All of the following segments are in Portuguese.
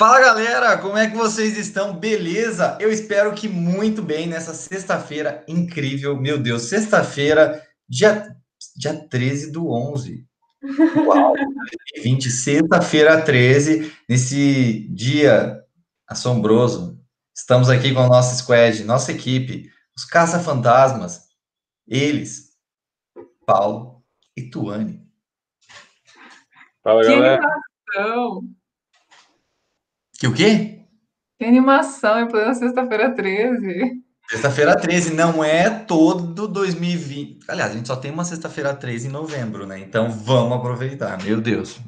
Fala galera, como é que vocês estão? Beleza? Eu espero que muito bem nessa sexta-feira incrível. Meu Deus, sexta-feira, dia, dia 13 do 11. Uau! 20, sexta-feira 13, nesse dia assombroso. Estamos aqui com a nossa squad, nossa equipe, os caça-fantasmas, eles, Paulo e Tuane. Fala galera. Que que o quê? Que animação em plena sexta-feira 13. Sexta-feira 13 não é todo 2020. Aliás, a gente só tem uma sexta-feira 13 em novembro, né? Então vamos aproveitar, meu Deus.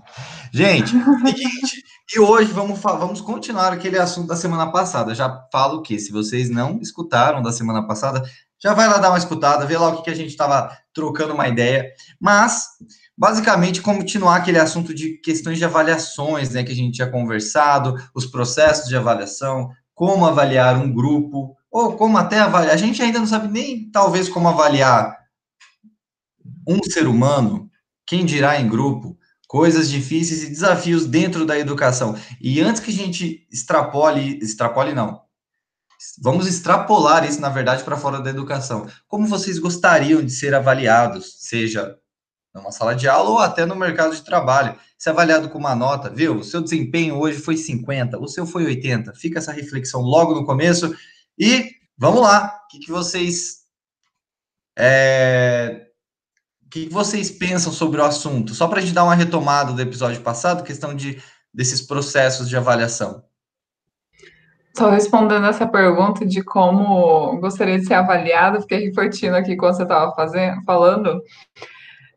Gente, seguinte, e hoje vamos, vamos continuar aquele assunto da semana passada. Já falo que se vocês não escutaram da semana passada, já vai lá dar uma escutada, vê lá o que, que a gente estava trocando uma ideia. Mas basicamente continuar aquele assunto de questões de avaliações, né, que a gente tinha conversado, os processos de avaliação, como avaliar um grupo, ou como até avaliar. A gente ainda não sabe nem, talvez, como avaliar um ser humano, quem dirá em grupo, coisas difíceis e desafios dentro da educação. E antes que a gente extrapole, extrapole não, vamos extrapolar isso, na verdade, para fora da educação. Como vocês gostariam de ser avaliados, seja numa sala de aula ou até no mercado de trabalho. Se avaliado com uma nota, viu? O seu desempenho hoje foi 50, o seu foi 80. Fica essa reflexão logo no começo e vamos lá. O que, que vocês é... o que, vocês pensam sobre o assunto? Só para a gente dar uma retomada do episódio passado, questão de desses processos de avaliação. Só respondendo essa pergunta de como gostaria de ser avaliado, fiquei refletindo aqui quando você estava falando.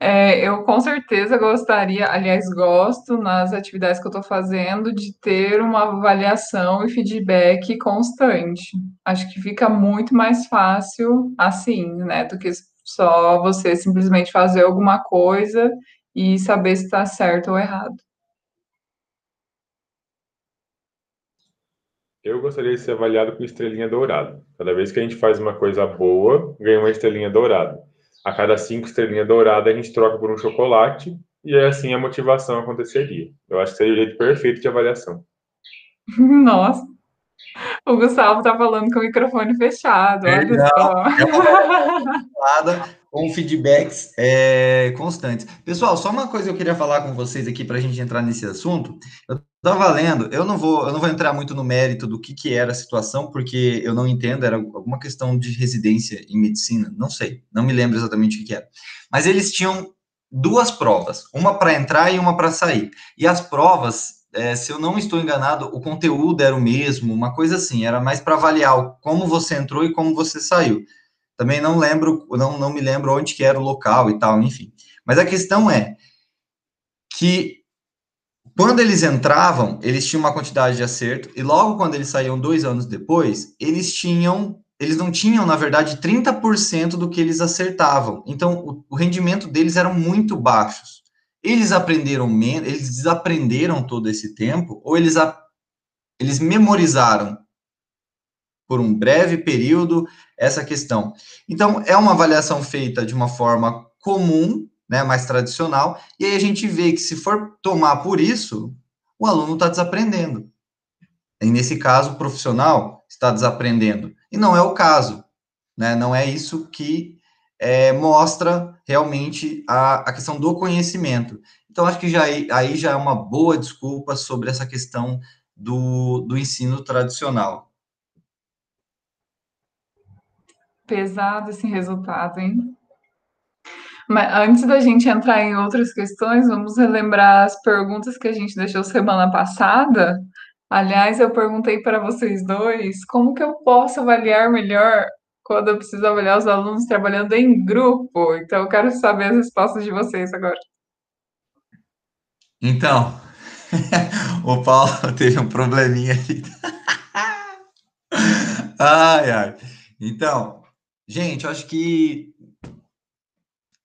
É, eu com certeza gostaria, aliás, gosto nas atividades que eu estou fazendo de ter uma avaliação e feedback constante. Acho que fica muito mais fácil assim, né, do que só você simplesmente fazer alguma coisa e saber se está certo ou errado. Eu gostaria de ser avaliado com estrelinha dourada. Cada vez que a gente faz uma coisa boa, ganha uma estrelinha dourada a cada cinco estrelinhas douradas a gente troca por um chocolate e assim a motivação aconteceria. Eu acho que seria o jeito perfeito de avaliação. Nossa. O Gustavo tá falando com o microfone fechado, olha Não, só. É com feedbacks é, constantes. Pessoal, só uma coisa eu queria falar com vocês aqui para a gente entrar nesse assunto. Eu estava lendo, eu não vou, eu não vou entrar muito no mérito do que, que era a situação, porque eu não entendo, era alguma questão de residência em medicina, não sei, não me lembro exatamente o que, que era. Mas eles tinham duas provas, uma para entrar e uma para sair. E as provas, é, se eu não estou enganado, o conteúdo era o mesmo, uma coisa assim, era mais para avaliar como você entrou e como você saiu. Também não lembro, não, não me lembro onde que era o local e tal, enfim. Mas a questão é que quando eles entravam, eles tinham uma quantidade de acerto, e logo quando eles saíam dois anos depois, eles tinham, eles não tinham, na verdade, 30% do que eles acertavam. Então, o, o rendimento deles eram muito baixos. Eles aprenderam menos, eles desaprenderam todo esse tempo, ou eles, a, eles memorizaram por um breve período essa questão. Então, é uma avaliação feita de uma forma comum, né, mais tradicional, e aí a gente vê que se for tomar por isso, o aluno está desaprendendo. E nesse caso, o profissional está desaprendendo. E não é o caso, né? Não é isso que é, mostra realmente a, a questão do conhecimento. Então, acho que já, aí já é uma boa desculpa sobre essa questão do, do ensino tradicional. Pesado esse resultado, hein? Mas antes da gente entrar em outras questões, vamos relembrar as perguntas que a gente deixou semana passada. Aliás, eu perguntei para vocês dois como que eu posso avaliar melhor quando eu preciso avaliar os alunos trabalhando em grupo. Então, eu quero saber as respostas de vocês agora. Então, o Paulo teve um probleminha aqui. ai, ai. Então, Gente, eu acho que.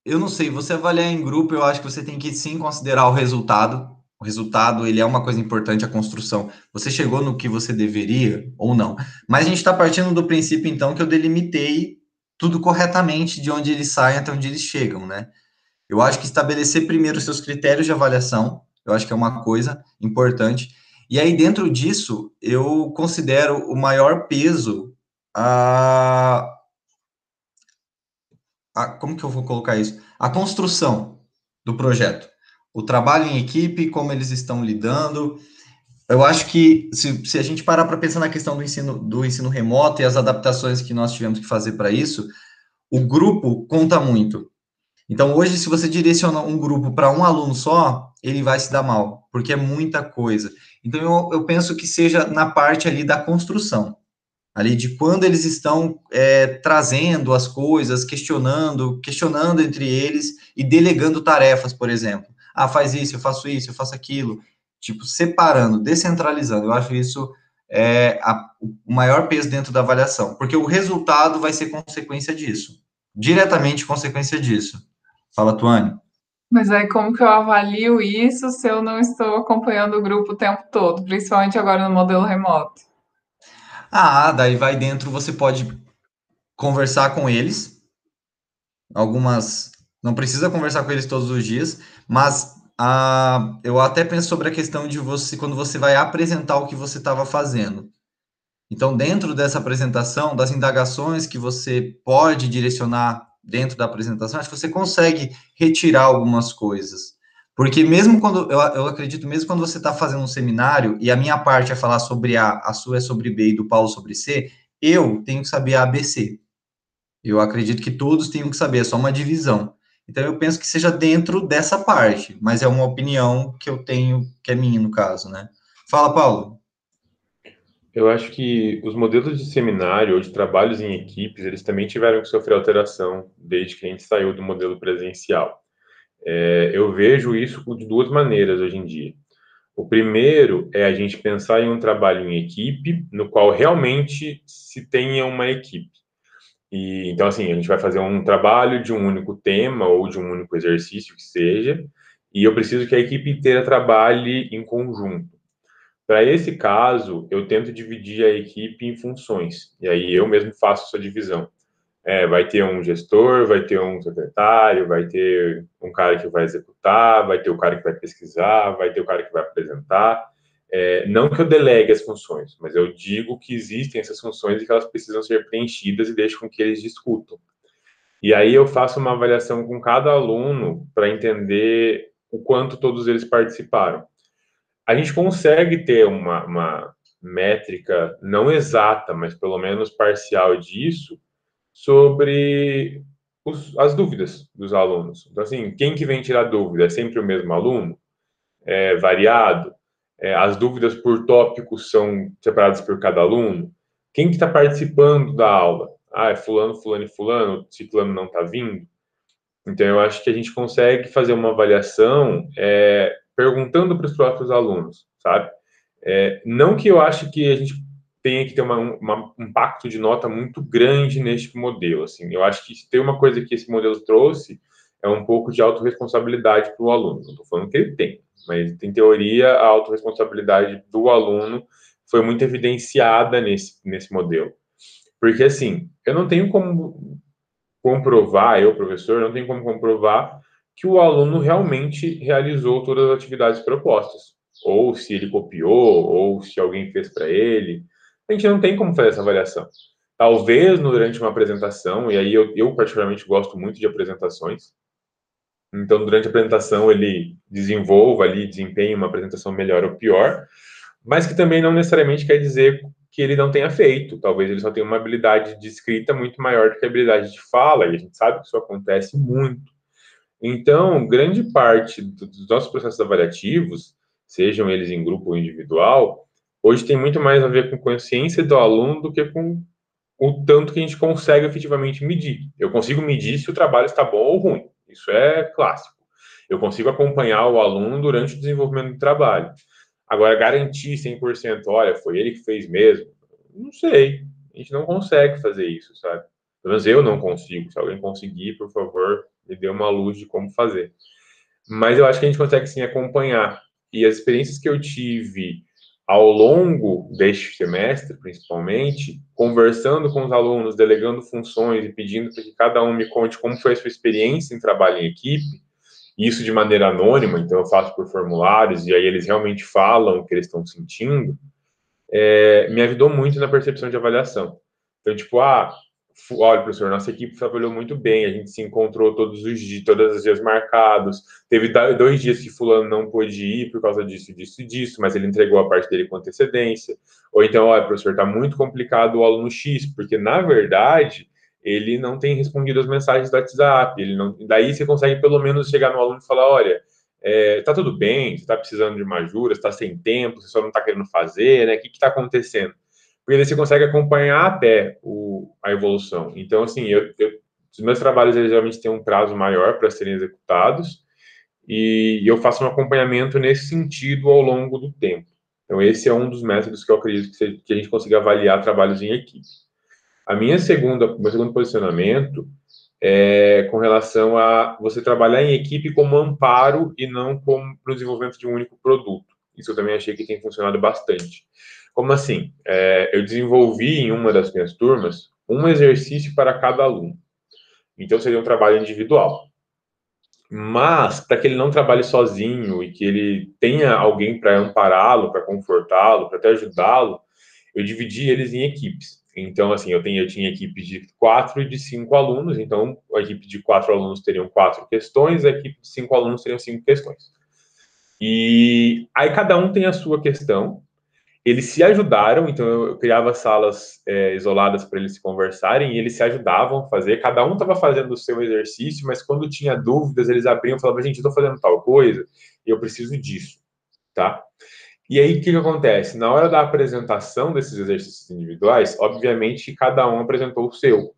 Eu não sei, você avaliar em grupo, eu acho que você tem que sim considerar o resultado. O resultado, ele é uma coisa importante, a construção. Você chegou no que você deveria ou não. Mas a gente está partindo do princípio, então, que eu delimitei tudo corretamente de onde eles saem até onde eles chegam, né? Eu acho que estabelecer primeiro os seus critérios de avaliação, eu acho que é uma coisa importante. E aí, dentro disso, eu considero o maior peso a, a. Como que eu vou colocar isso? A construção do projeto. O trabalho em equipe, como eles estão lidando. Eu acho que se, se a gente parar para pensar na questão do ensino, do ensino remoto e as adaptações que nós tivemos que fazer para isso, o grupo conta muito. Então, hoje, se você direciona um grupo para um aluno só, ele vai se dar mal, porque é muita coisa. Então, eu, eu penso que seja na parte ali da construção, ali de quando eles estão é, trazendo as coisas, questionando, questionando entre eles e delegando tarefas, por exemplo. Ah, faz isso, eu faço isso, eu faço aquilo. Tipo, separando, descentralizando. Eu acho isso é, a, o maior peso dentro da avaliação, porque o resultado vai ser consequência disso, diretamente consequência disso. Fala, Tuane. Mas aí como que eu avalio isso se eu não estou acompanhando o grupo o tempo todo, principalmente agora no modelo remoto? Ah, daí vai dentro, você pode conversar com eles. Algumas. Não precisa conversar com eles todos os dias, mas ah, eu até penso sobre a questão de você, quando você vai apresentar o que você estava fazendo. Então, dentro dessa apresentação, das indagações que você pode direcionar dentro da apresentação, acho que você consegue retirar algumas coisas. Porque mesmo quando, eu, eu acredito, mesmo quando você está fazendo um seminário, e a minha parte é falar sobre A, a sua é sobre B e do Paulo sobre C, eu tenho que saber A, B, C. Eu acredito que todos tenham que saber, é só uma divisão. Então, eu penso que seja dentro dessa parte, mas é uma opinião que eu tenho, que é minha, no caso, né? Fala, Paulo. Eu acho que os modelos de seminário ou de trabalhos em equipes, eles também tiveram que sofrer alteração desde que a gente saiu do modelo presencial. É, eu vejo isso de duas maneiras hoje em dia. O primeiro é a gente pensar em um trabalho em equipe, no qual realmente se tenha uma equipe. E, então, assim, a gente vai fazer um trabalho de um único tema ou de um único exercício que seja, e eu preciso que a equipe inteira trabalhe em conjunto. Para esse caso, eu tento dividir a equipe em funções, e aí eu mesmo faço essa divisão. É, vai ter um gestor, vai ter um secretário, vai ter um cara que vai executar, vai ter o cara que vai pesquisar, vai ter o cara que vai apresentar. É, não que eu delegue as funções, mas eu digo que existem essas funções e que elas precisam ser preenchidas e deixo com que eles discutam. E aí eu faço uma avaliação com cada aluno para entender o quanto todos eles participaram a gente consegue ter uma, uma métrica não exata, mas pelo menos parcial disso, sobre os, as dúvidas dos alunos. Então, assim, quem que vem tirar dúvida? É sempre o mesmo aluno? É variado? É, as dúvidas por tópicos são separadas por cada aluno? Quem que está participando da aula? Ah, é fulano, fulano e fulano, ciclano não está vindo? Então, eu acho que a gente consegue fazer uma avaliação é, perguntando para os próprios alunos, sabe? É, não que eu ache que a gente tenha que ter uma, uma, um impacto de nota muito grande neste modelo, assim. Eu acho que tem uma coisa que esse modelo trouxe é um pouco de autorresponsabilidade para o aluno. Não estou falando que ele tem, mas em teoria a autorresponsabilidade do aluno foi muito evidenciada nesse, nesse modelo. Porque, assim, eu não tenho como comprovar, eu, professor, não tenho como comprovar que o aluno realmente realizou todas as atividades propostas, ou se ele copiou, ou se alguém fez para ele. A gente não tem como fazer essa avaliação. Talvez durante uma apresentação, e aí eu, eu particularmente gosto muito de apresentações, então durante a apresentação ele desenvolva ali, desempenhe uma apresentação melhor ou pior, mas que também não necessariamente quer dizer que ele não tenha feito. Talvez ele só tenha uma habilidade de escrita muito maior do que a habilidade de fala, e a gente sabe que isso acontece muito. Então, grande parte dos nossos processos avaliativos, sejam eles em grupo ou individual, hoje tem muito mais a ver com consciência do aluno do que com o tanto que a gente consegue efetivamente medir. Eu consigo medir se o trabalho está bom ou ruim. Isso é clássico. Eu consigo acompanhar o aluno durante o desenvolvimento do trabalho. Agora, garantir 100%, olha, foi ele que fez mesmo, não sei. A gente não consegue fazer isso, sabe? Pelo menos eu não consigo. Se alguém conseguir, por favor, me dê uma luz de como fazer. Mas eu acho que a gente consegue sim acompanhar. E as experiências que eu tive ao longo deste semestre, principalmente, conversando com os alunos, delegando funções e pedindo para que cada um me conte como foi a sua experiência em trabalho em equipe, isso de maneira anônima, então eu faço por formulários e aí eles realmente falam o que eles estão sentindo, é, me ajudou muito na percepção de avaliação. Então, tipo, ah, olha, professor, nossa equipe trabalhou muito bem, a gente se encontrou todos os dias, todos os dias marcados. Teve dois dias que fulano não pôde ir por causa disso, disso e disso, mas ele entregou a parte dele com antecedência. Ou então, olha, professor, está muito complicado o aluno X, porque na verdade ele não tem respondido as mensagens do WhatsApp. Ele não, daí você consegue pelo menos chegar no aluno e falar, olha, é, tá tudo bem, você está precisando de uma ajuda, está sem tempo, você só não está querendo fazer, né? O que está acontecendo? Porque daí você consegue acompanhar até o, a evolução. Então, assim, eu, eu, os meus trabalhos eles geralmente têm um prazo maior para serem executados e, eu faço um acompanhamento nesse sentido ao longo do tempo. Então, esse é um dos métodos que eu acredito que, que a gente consiga avaliar trabalhos em equipe. A minha segunda, meu segundo posicionamento é com relação a você trabalhar em equipe como amparo e não como para o desenvolvimento de um único produto. Isso eu também achei que tem funcionado bastante. Como assim? É, eu desenvolvi em uma das minhas turmas um exercício para cada aluno. Então seria um trabalho individual. Mas para que ele não trabalhe sozinho e que ele tenha alguém para ampará-lo, para confortá-lo, para até ajudá-lo, eu dividi eles em equipes. Então, assim, eu, tenho, eu tinha equipes de quatro e de cinco alunos. Então, a equipe de quatro alunos teriam quatro questões, a equipe de cinco alunos teriam cinco questões. E aí cada um tem a sua questão, eles se ajudaram, então eu, criava salas é, isoladas para eles se conversarem e eles se ajudavam a fazer. Cada um estava fazendo o seu exercício, mas quando tinha dúvidas, eles abriam e falavam: gente, estou fazendo tal coisa eu preciso disso, tá? E aí o que, que acontece? Na hora da apresentação desses exercícios individuais, obviamente cada um apresentou o seu,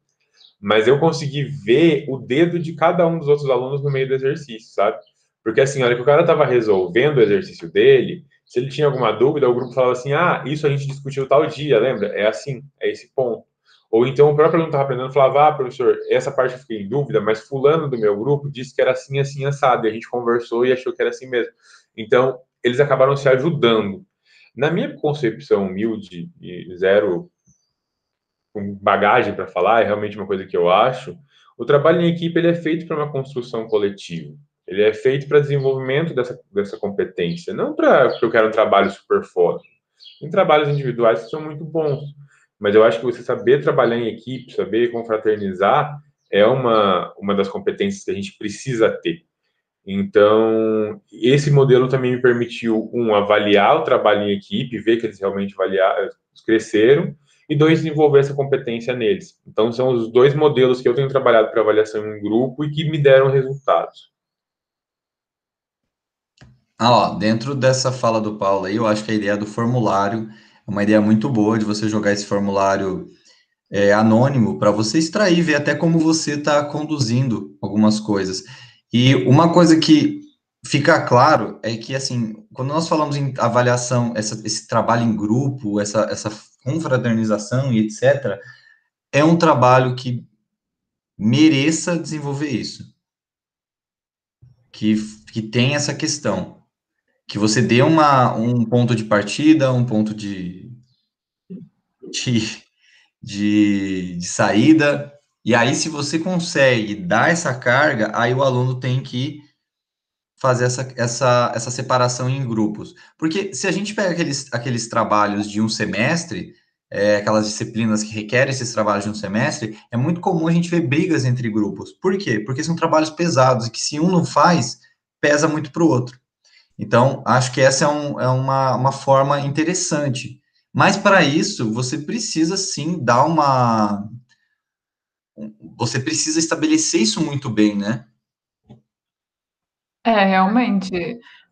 mas eu consegui ver o dedo de cada um dos outros alunos no meio do exercício, sabe? Porque assim, a hora que o cara estava resolvendo o exercício dele, se ele tinha alguma dúvida, o grupo falava assim: ah, isso a gente discutiu tal dia, lembra? É assim, é esse ponto. Ou então o próprio aluno estava aprendendo falava: ah, professor, essa parte eu fiquei em dúvida, mas Fulano do meu grupo disse que era assim, assim, assado. E a gente conversou e achou que era assim mesmo. Então, eles acabaram se ajudando. Na minha concepção humilde e zero bagagem para falar, é realmente uma coisa que eu acho. O trabalho em equipe ele é feito para uma construção coletiva. Ele é feito para desenvolvimento dessa, dessa competência, não para que eu quero um trabalho super foda. Tem trabalhos individuais que são muito bons, mas eu acho que você saber trabalhar em equipe, saber confraternizar, é uma, uma das competências que a gente precisa ter. Então, esse modelo também me permitiu, um, avaliar o trabalho em equipe, ver que eles realmente cresceram, e dois, desenvolver essa competência neles. Então, são os dois modelos que eu tenho trabalhado para avaliação em grupo e que me deram resultados. Ah, ó, dentro dessa fala do Paulo aí, eu acho que a ideia do formulário é uma ideia muito boa de você jogar esse formulário é, anônimo para você extrair, ver até como você está conduzindo algumas coisas. E uma coisa que fica claro é que, assim, quando nós falamos em avaliação, essa, esse trabalho em grupo, essa, essa confraternização e etc., é um trabalho que mereça desenvolver isso. Que, que tem essa questão que você dê uma, um ponto de partida, um ponto de, de, de, de saída, e aí, se você consegue dar essa carga, aí o aluno tem que fazer essa, essa, essa separação em grupos. Porque se a gente pega aqueles, aqueles trabalhos de um semestre, é, aquelas disciplinas que requerem esses trabalhos de um semestre, é muito comum a gente ver brigas entre grupos. Por quê? Porque são trabalhos pesados, e que se um não faz, pesa muito para o outro. Então, acho que essa é, um, é uma, uma forma interessante. Mas, para isso, você precisa, sim, dar uma. Você precisa estabelecer isso muito bem, né? É, realmente.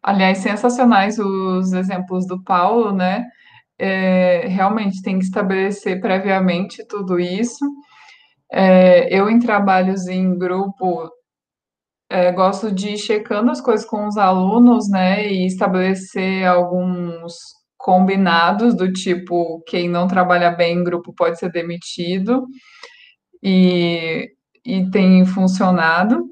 Aliás, sensacionais os exemplos do Paulo, né? É, realmente tem que estabelecer previamente tudo isso. É, eu, em trabalhos em grupo, é, gosto de ir checando as coisas com os alunos, né, e estabelecer alguns combinados do tipo quem não trabalha bem em grupo pode ser demitido e, e tem funcionado.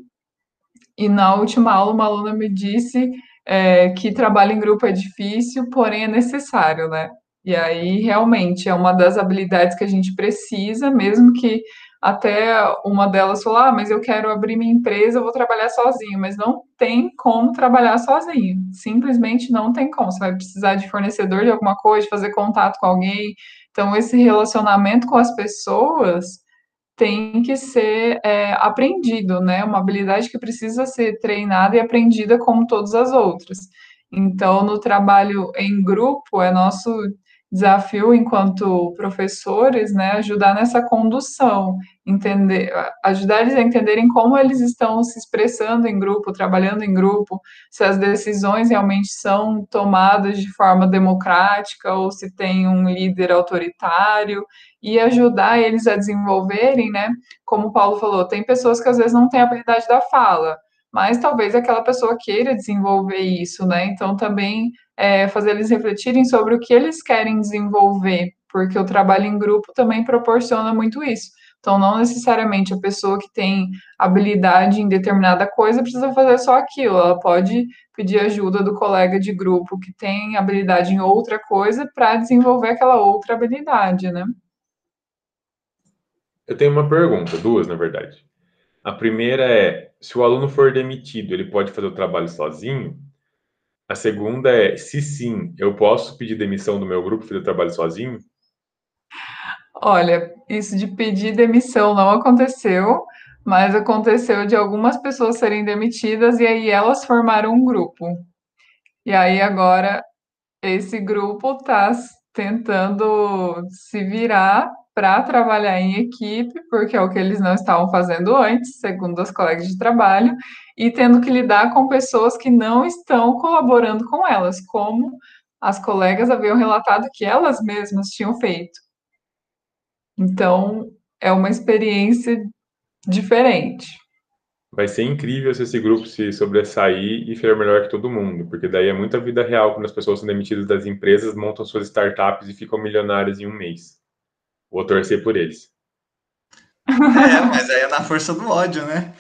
E na última aula, uma aluna me disse é, que trabalho em grupo é difícil, porém é necessário, né? E aí realmente é uma das habilidades que a gente precisa, mesmo que até uma delas falou: ah, mas eu quero abrir minha empresa, eu vou trabalhar sozinho, mas não tem como trabalhar sozinho, simplesmente não tem como. Você vai precisar de fornecedor de alguma coisa, de fazer contato com alguém. Então, esse relacionamento com as pessoas tem que ser é, aprendido, né? Uma habilidade que precisa ser treinada e aprendida como todas as outras. Então, no trabalho em grupo, é nosso desafio enquanto professores, né, ajudar nessa condução, entender, ajudar eles a entenderem como eles estão se expressando em grupo, trabalhando em grupo, se as decisões realmente são tomadas de forma democrática ou se tem um líder autoritário e ajudar eles a desenvolverem, né? Como o Paulo falou, tem pessoas que às vezes não têm habilidade da fala, mas talvez aquela pessoa queira desenvolver isso, né? Então também é, fazer eles refletirem sobre o que eles querem desenvolver, porque o trabalho em grupo também proporciona muito isso. Então, não necessariamente a pessoa que tem habilidade em determinada coisa precisa fazer só aquilo, ela pode pedir ajuda do colega de grupo que tem habilidade em outra coisa para desenvolver aquela outra habilidade, né? Eu tenho uma pergunta, duas, na verdade. A primeira é: se o aluno for demitido, ele pode fazer o trabalho sozinho? A segunda é: se sim, eu posso pedir demissão do meu grupo e fazer trabalho sozinho? Olha, isso de pedir demissão não aconteceu, mas aconteceu de algumas pessoas serem demitidas e aí elas formaram um grupo. E aí agora esse grupo está tentando se virar para trabalhar em equipe, porque é o que eles não estavam fazendo antes, segundo as colegas de trabalho, e tendo que lidar com pessoas que não estão colaborando com elas, como as colegas haviam relatado que elas mesmas tinham feito. Então, é uma experiência diferente. Vai ser incrível se esse grupo se sobressair e for melhor que todo mundo, porque daí é muita vida real quando as pessoas são demitidas das empresas, montam suas startups e ficam milionárias em um mês. Vou torcer por eles. É, mas aí é na força do ódio, né?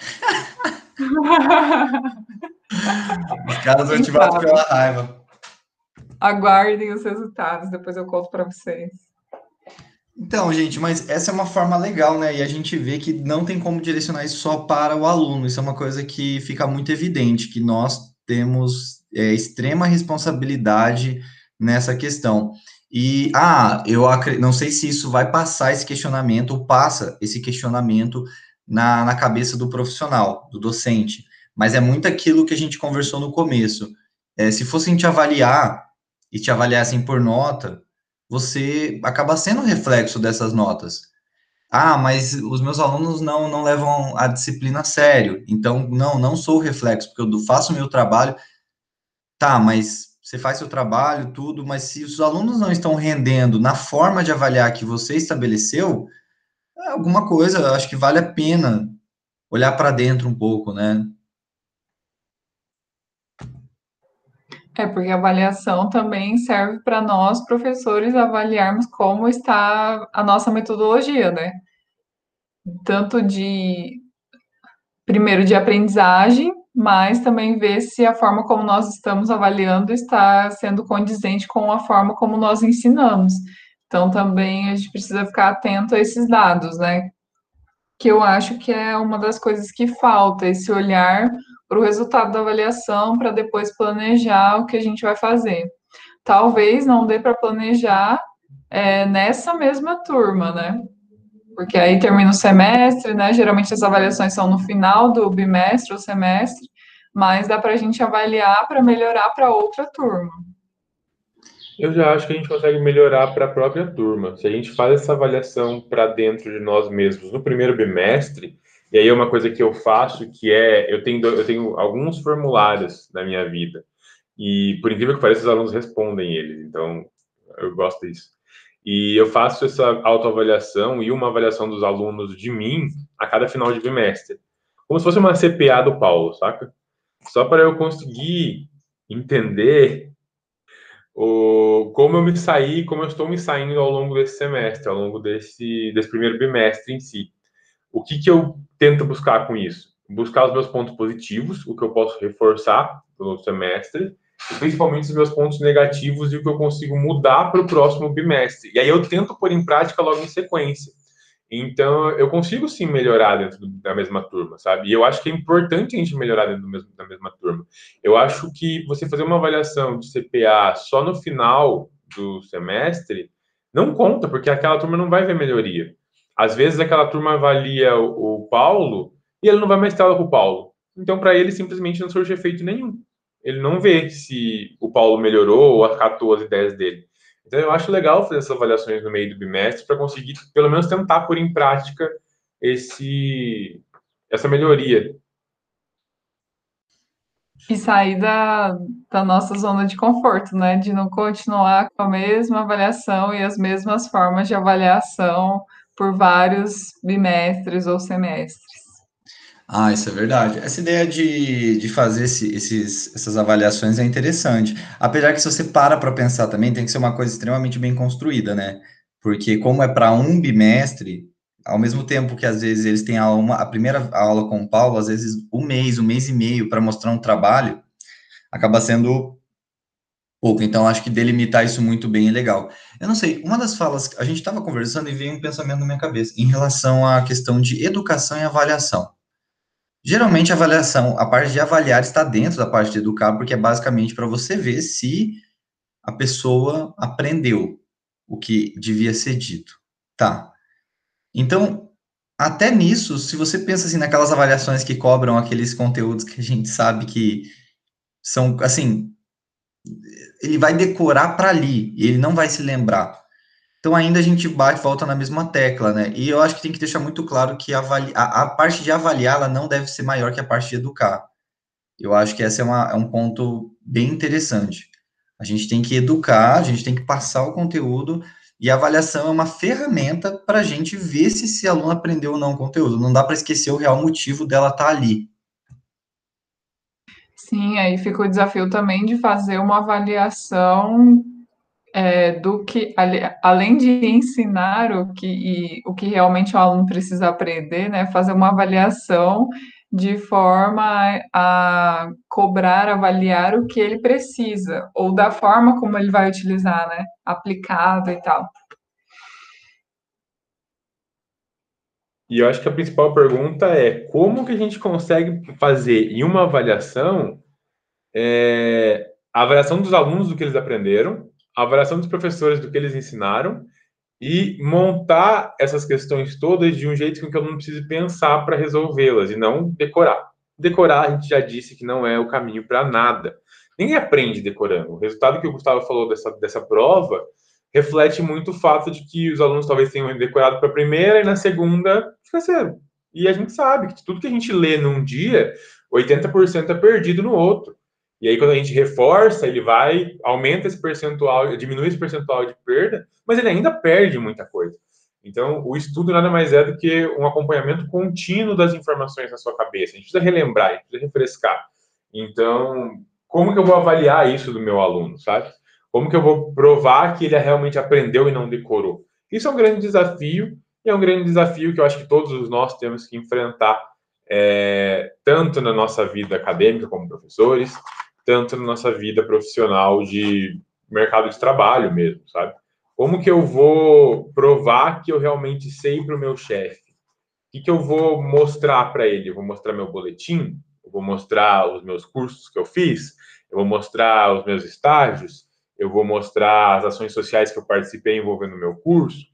Os caras motivados pela raiva. Aguardem os resultados, depois eu conto para vocês. Então, gente, mas essa é uma forma legal, né? E a gente vê que não tem como direcionar isso só para o aluno. Isso é uma coisa que fica muito evidente, que nós temos é, extrema responsabilidade nessa questão. E, ah, eu não sei se isso vai passar esse questionamento, ou passa esse questionamento na, na cabeça do profissional, do docente, mas é muito aquilo que a gente conversou no começo. É, se fossem te avaliar e te avaliassem por nota, você acaba sendo reflexo dessas notas. Ah, mas os meus alunos não, não levam a disciplina a sério, então, não, não sou reflexo, porque eu faço o meu trabalho. Tá, mas você faz seu trabalho, tudo, mas se os alunos não estão rendendo na forma de avaliar que você estabeleceu, é alguma coisa, acho que vale a pena olhar para dentro um pouco, né? É, porque a avaliação também serve para nós, professores, avaliarmos como está a nossa metodologia, né? Tanto de, primeiro, de aprendizagem, mas também ver se a forma como nós estamos avaliando está sendo condizente com a forma como nós ensinamos. Então, também a gente precisa ficar atento a esses dados, né? Que eu acho que é uma das coisas que falta, esse olhar para o resultado da avaliação, para depois planejar o que a gente vai fazer. Talvez não dê para planejar é, nessa mesma turma, né? Porque aí termina o semestre, né? Geralmente as avaliações são no final do bimestre ou semestre, mas dá para a gente avaliar para melhorar para outra turma. Eu já acho que a gente consegue melhorar para a própria turma. Se a gente faz essa avaliação para dentro de nós mesmos no primeiro bimestre, e aí é uma coisa que eu faço que é eu tenho eu tenho alguns formulários na minha vida e por incrível que pareça os alunos respondem eles, então eu gosto disso. E eu faço essa autoavaliação e uma avaliação dos alunos de mim a cada final de bimestre. Como se fosse uma CPA do Paulo, saca? Só para eu conseguir entender o, como eu me saí, como eu estou me saindo ao longo desse semestre, ao longo desse, desse primeiro bimestre em si. O que, que eu tento buscar com isso? Buscar os meus pontos positivos, o que eu posso reforçar no semestre, principalmente os meus pontos negativos e o que eu consigo mudar para o próximo bimestre. E aí eu tento pôr em prática logo em sequência. Então, eu consigo sim melhorar dentro da mesma turma, sabe? E eu acho que é importante a gente melhorar dentro mesmo, da mesma turma. Eu acho que você fazer uma avaliação de CPA só no final do semestre não conta, porque aquela turma não vai ver melhoria. Às vezes, aquela turma avalia o, o Paulo e ele não vai mais ter aula com o Paulo. Então, para ele, simplesmente não surge efeito nenhum. Ele não vê se o Paulo melhorou ou acatou as ideias dele. Então, eu acho legal fazer essas avaliações no meio do bimestre para conseguir, pelo menos, tentar pôr em prática esse, essa melhoria. E sair da, da nossa zona de conforto, né? De não continuar com a mesma avaliação e as mesmas formas de avaliação por vários bimestres ou semestres. Ah, isso é verdade. Essa ideia de, de fazer esse, esses, essas avaliações é interessante. Apesar que se você para para pensar também, tem que ser uma coisa extremamente bem construída, né? Porque como é para um bimestre, ao mesmo tempo que às vezes eles têm a, uma, a primeira aula com o Paulo, às vezes um mês, um mês e meio para mostrar um trabalho, acaba sendo pouco. Então, acho que delimitar isso muito bem é legal. Eu não sei, uma das falas, a gente estava conversando e veio um pensamento na minha cabeça em relação à questão de educação e avaliação. Geralmente, a avaliação, a parte de avaliar está dentro da parte de educar, porque é basicamente para você ver se a pessoa aprendeu o que devia ser dito. Tá. Então, até nisso, se você pensa assim naquelas avaliações que cobram aqueles conteúdos que a gente sabe que são, assim, ele vai decorar para ali, ele não vai se lembrar. Então ainda a gente bate volta na mesma tecla, né? E eu acho que tem que deixar muito claro que a, a, parte de avaliar ela não deve ser maior que a parte de educar. Eu acho que esse é, é um ponto bem interessante. A gente tem que educar, a gente tem que passar o conteúdo, e a avaliação é uma ferramenta para a gente ver se esse aluno aprendeu ou não o conteúdo. Não dá para esquecer o real motivo dela estar tá ali. Sim, aí fica o desafio também de fazer uma avaliação é, do que, além de ensinar o que, o que realmente o aluno precisa aprender, né, fazer uma avaliação de forma a cobrar, avaliar o que ele precisa, ou da forma como ele vai utilizar, né, aplicado e tal. E eu acho que a principal pergunta é como que a gente consegue fazer em uma avaliação é, a avaliação dos alunos do que eles aprenderam, a avaliação dos professores do que eles ensinaram e montar essas questões todas de um jeito com que eu não precise pensar para resolvê-las e não decorar. Decorar, a gente já disse que não é o caminho para nada. Ninguém aprende decorando. O resultado que o Gustavo falou dessa, dessa prova reflete muito o fato de que os alunos talvez tenham decorado para a primeira e na segunda esqueceram. E a gente sabe que tudo que a gente lê num dia, 80% é perdido no outro. E aí, quando a gente reforça, ele vai, aumenta esse percentual, diminui esse percentual de perda, mas ele ainda perde muita coisa. Então, o estudo nada mais é do que um acompanhamento contínuo das informações na sua cabeça. A gente precisa relembrar, a gente precisa refrescar. Então, como que eu vou avaliar isso do meu aluno, sabe? Como que eu vou provar que ele realmente aprendeu e não decorou? Isso é um grande desafio, e é um grande desafio que eu acho que todos nós temos que enfrentar, é, tanto na nossa vida acadêmica como professores, tanto na nossa vida profissional de mercado de trabalho mesmo, sabe? Como que eu vou provar que eu realmente sei para o meu chefe? O que, que eu vou mostrar para ele? Eu vou mostrar meu boletim? Eu vou mostrar os meus cursos que eu fiz? Eu vou mostrar os meus estágios? Eu vou mostrar as ações sociais que eu participei envolvendo o meu curso?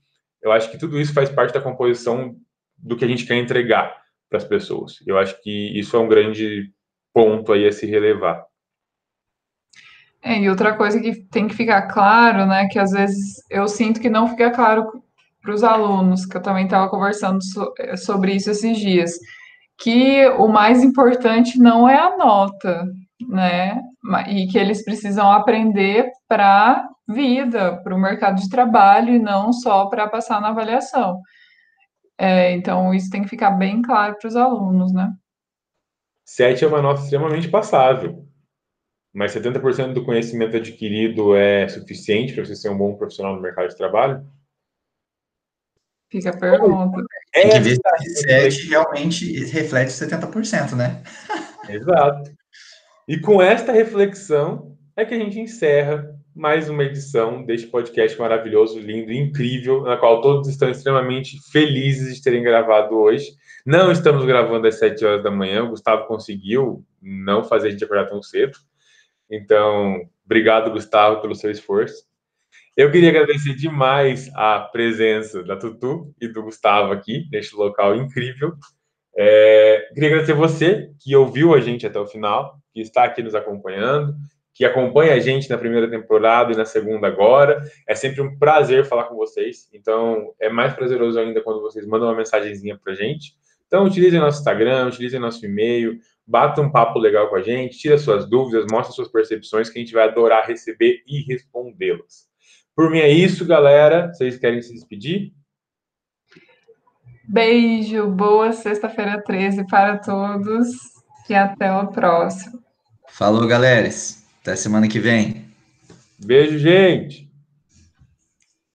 Eu acho que tudo isso faz parte da composição do que a gente quer entregar para as pessoas. Eu acho que isso é um grande ponto aí a se relevar. É, e outra coisa que tem que ficar claro, né, que às vezes eu sinto que não fica claro para os alunos, que eu também estava conversando so, eh, sobre isso esses dias, que o mais importante não é a nota, né, e que eles precisam aprender para vida, para o mercado de trabalho e não só para passar na avaliação. É, então, isso tem que ficar bem claro para os alunos, né? Sete é uma nota extremamente passável mas 70% do conhecimento adquirido é suficiente para você ser um bom profissional no mercado de trabalho? Fica a pergunta. É, que ver se 7 realmente reflete 70%, né? Exato. E com esta reflexão é que a gente encerra mais uma edição deste podcast maravilhoso, lindo, incrível, na qual todos estão extremamente felizes de terem gravado hoje. Não estamos gravando às 7 horas da manhã, o Gustavo conseguiu não fazer a gente acordar tão cedo. Então, obrigado, Gustavo, pelo seu esforço. Eu queria agradecer demais a presença da Tutu e do Gustavo aqui, neste local incrível. É, queria agradecer você que ouviu a gente até o final, que está aqui nos acompanhando, que acompanha a gente na primeira temporada e na segunda agora. É sempre um prazer falar com vocês. Então, é mais prazeroso ainda quando vocês mandam uma mensagenzinha para a gente. Então, utilizem nosso Instagram, utilizem nosso e-mail, bata um papo legal com a gente, tira suas dúvidas, mostra suas percepções, que a gente vai adorar receber e respondê-las. Por mim é isso, galera. Vocês querem se despedir? Beijo, boa sexta-feira 13 para todos e até o próximo. Falou, galera. Até semana que vem. Beijo, gente.